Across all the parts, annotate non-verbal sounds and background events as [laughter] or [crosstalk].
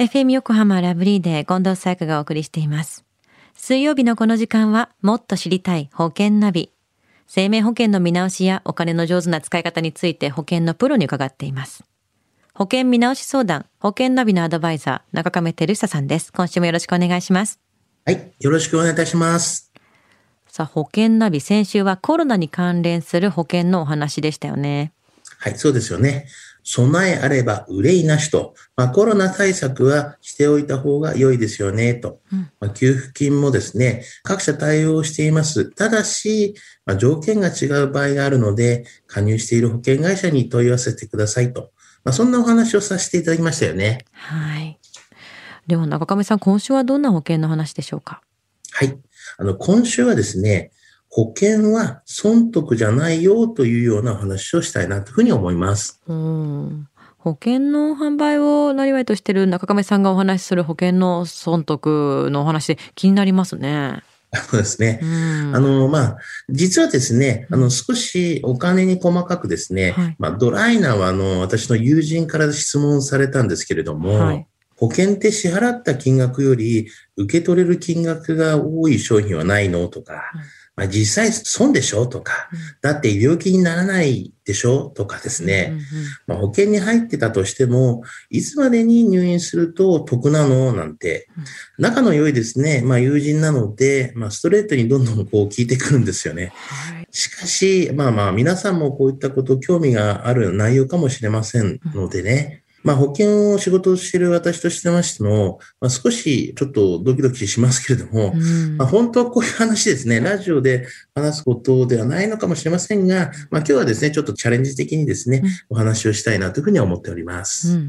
FM 横浜ラブリーで近藤沙耶香がお送りしています。水曜日のこの時間は、もっと知りたい保険ナビ。生命保険の見直しやお金の上手な使い方について保険のプロに伺っています。保険見直し相談、保険ナビのアドバイザー、中亀照久さんです。今週もよろしくお願いします。はい、よろしくお願いいたします。さあ、保険ナビ、先週はコロナに関連する保険のお話でしたよね。はい、そうですよね。備えあれば憂いなしと、まあ、コロナ対策はしておいた方が良いですよねと、まあ、給付金もですね、各社対応しています。ただし、まあ、条件が違う場合があるので、加入している保険会社に問い合わせてくださいと、まあ、そんなお話をさせていただきましたよね。はい。では中上さん、今週はどんな保険の話でしょうか？はい。あの、今週はですね、保険は損得じゃないよというようなお話をしたいなというふうに思います。うん保険の販売をなりわいとしている中亀さんがお話しする保険の損得のお話で気になりますね。そうですね。あの、まあ、実はですね、あの、少しお金に細かくですね、はい、まあ、ドライなは、あの、私の友人から質問されたんですけれども、はい、保険って支払った金額より受け取れる金額が多い商品はないのとか、はいまあ、実際損でしょとか、だって病気にならないでしょとかですね、まあ、保険に入ってたとしても、いつまでに入院すると得なのなんて、仲の良いですね、まあ、友人なので、まあ、ストレートにどんどんこう聞いてくるんですよね。しかし、まあまあ、皆さんもこういったこと興味がある内容かもしれませんのでね、まあ、保険を仕事をしている私としてましても、まあ、少しちょっとドキドキしますけれども、うん、まあ、本当はこういう話ですね、ラジオで話すことではないのかもしれませんが、まあ、今日はですね、ちょっとチャレンジ的にですね、お話をしたいなというふうに思っております。うんうんう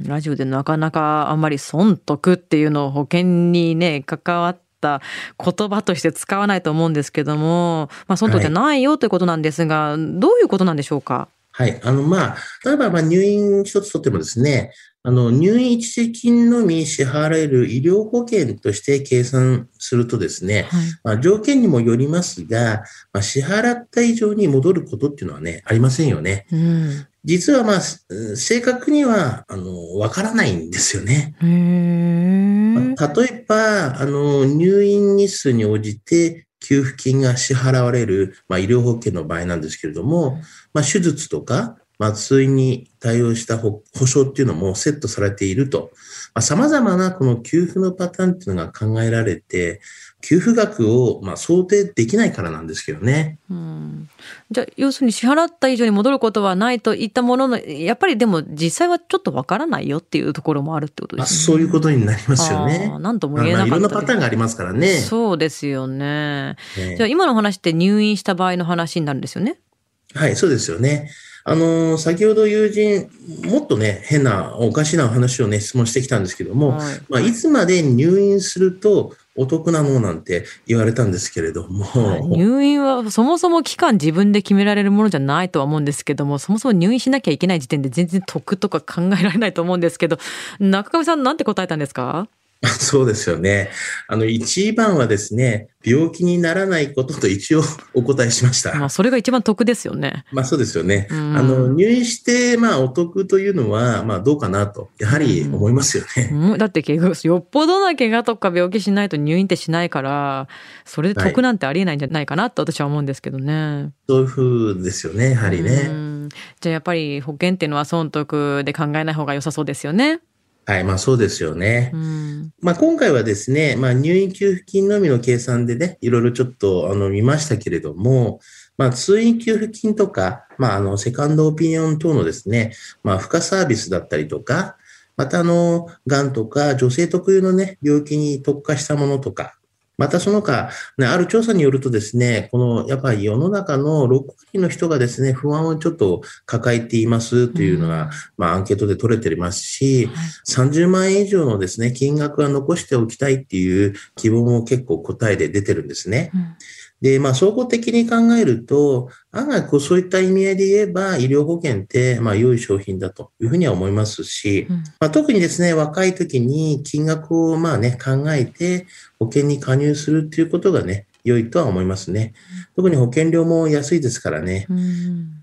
ん、ラジオでなかなかあんまり損得っていうのを保険にね、関わってた言葉として使わないと思うんですけども、まあ、損得じゃないよということなんですが、はい、どういうことなんでしょうか？はい。あの、まあ、例えば、まあ、入院一つとってもですね、あの、入院一時金のみ支払える医療保険として計算するとですね、はい、まあ、条件にもよりますが、まあ、支払った以上に戻ることっていうのはね、ありませんよね。うん、実はまあ、正確には、あの、わからないんですよね。まあ、例えば、あの、入院日数に応じて、給付金が支払われる、まあ、医療保険の場合なんですけれども、まあ、手術とか、麻酔に対応した保証っていうのもセットされていると、まあ、様々なこの給付のパターンっていうのが考えられて、給付額をまあ想定できないからなんですけどね。うん、じゃあ要するに支払った以上に戻ることはないといったもののやっぱりでも実際はちょっとわからないよっていうところもあるってことですね。そういうことになりますよね。なんとも言えなかった、まあ、いろんなパターンがありますからね。そうですよね。ねじゃあ今の話って入院した場合の話になるんですよね。はい、そうですよね。あの、先ほど友人、もっとね、変な、おかしな話をね、質問してきたんですけども、はい、まあ、いつまで入院するとお得なのなんて言われたんですけれども。入院はそもそも期間自分で決められるものじゃないとは思うんですけども、そもそも入院しなきゃいけない時点で全然得とか考えられないと思うんですけど、中上さんなんて答えたんですか？[laughs] そうですよね。あの、一番はですね、病気にならないことと一応 [laughs] お答えしました。まあ、それが一番得ですよね。まあ、そうですよね。あの、入院して、まあ、お得というのは、まあ、どうかなと、やはり思いますよね。うん、だって、よっぽどな怪我とか病気しないと入院ってしないから、それで得なんてありえないんじゃないかなと私は思うんですけどね。はい、そういうふうですよね、やはりね。じゃあ、やっぱり保険っていうのは損得で考えない方が良さそうですよね。はい、まあそうですよね。うん、まあ今回はですね、まあ入院給付金のみの計算でね、いろいろちょっとあの見ましたけれども、まあ通院給付金とか、まああのセカンドオピニオン等のですね、まあ付加サービスだったりとか、またあの、癌とか女性特有のね、病気に特化したものとか、またその他、ね、ある調査によるとですね、このやっぱり世の中の6割の人がですね、不安をちょっと抱えていますというのが、うん、まあアンケートで取れてますし、はい、30万円以上のですね、金額は残しておきたいっていう希望も結構答えで出てるんですね。うんで、まあ、総合的に考えると、案外こうそういった意味合いで言えば、医療保険って、まあ、良い商品だというふうには思いますし、うん、まあ、特にですね、若い時に金額をまあね、考えて、保険に加入するっていうことがね、良いとは思いますね。特に保険料も安いですからね。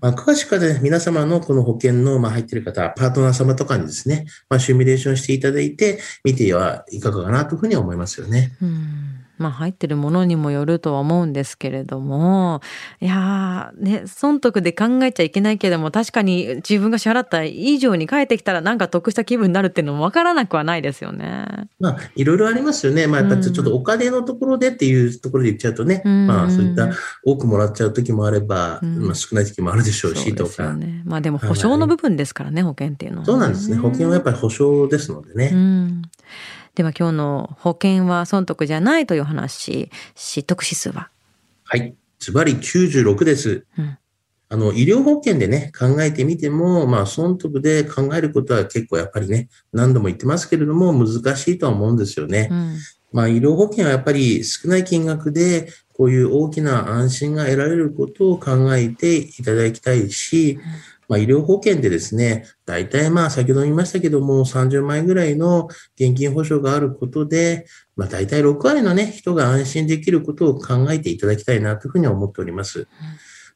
まあ、詳しくは、ね、皆様のこの保険のまあ入っている方、パートナー様とかにですね、まあ、シミュレーションしていただいて、見てはいかがかなというふうに思いますよね。うんまあ入ってるものにもよるとは思うんですけれども、いやね、損得で考えちゃいけないけれども、確かに自分が支払った以上に返ってきたらなんか得した気分になるっていうのもわからなくはないですよね。まあ、いろいろありますよね。まあ、やっぱちょっとお金のところでっていうところで言っちゃうとね、うん、まあそういった多くもらっちゃう時もあれば、うん、まあ少ない時もあるでしょうしとか。ね、まあでも保証の部分ですからね、はい、保険っていうのは、ね、そうなんですね。保険はやっぱり保証ですのでね。うんでは今日の保険は損得じゃないという話、失得指数は？はい。ズバリ96です。うん、あの、医療保険でね、考えてみても、まあ、損得で考えることは結構やっぱりね、何度も言ってますけれども、難しいとは思うんですよね。うん、まあ、医療保険はやっぱり少ない金額で、こういう大きな安心が得られることを考えていただきたいし、うんまあ、医療保険でですね、大体まあ先ほど言いましたけども、30万円ぐらいの現金保証があることで、まあ大体6割のね、人が安心できることを考えていただきたいなというふうに思っております。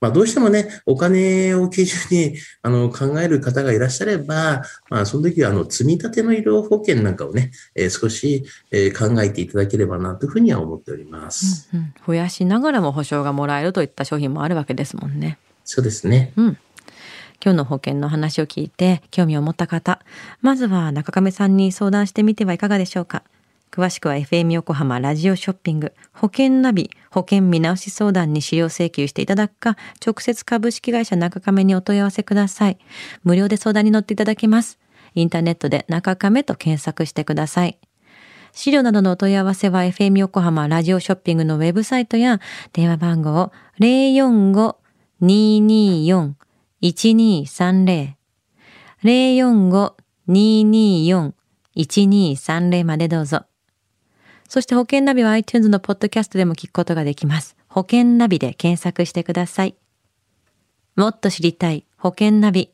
まあ、どうしてもね、お金を基準にあの考える方がいらっしゃれば、まあ、その時はあの積み立ての医療保険なんかをね、えー、少し、えー、考えていただければなというふうには思っております、うんうん。増やしながらも保証がもらえるといった商品もあるわけですもんね。そうですね。うん。今日の保険の話を聞いて興味を持った方、まずは中亀さんに相談してみてはいかがでしょうか。詳しくは FM 横浜ラジオショッピング保険ナビ保険見直し相談に資料請求していただくか、直接株式会社中亀にお問い合わせください。無料で相談に乗っていただけます。インターネットで中亀と検索してください。資料などのお問い合わせは FM 横浜ラジオショッピングのウェブサイトや電話番号045-224 1230 045-224-1230までどうぞ。そして保険ナビは iTunes のポッドキャストでも聞くことができます。保険ナビで検索してください。もっと知りたい保険ナビ。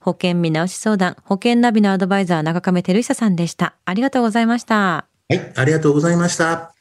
保険見直し相談、保険ナビのアドバイザー中亀照久さんでした。ありがとうございました。はい、ありがとうございました。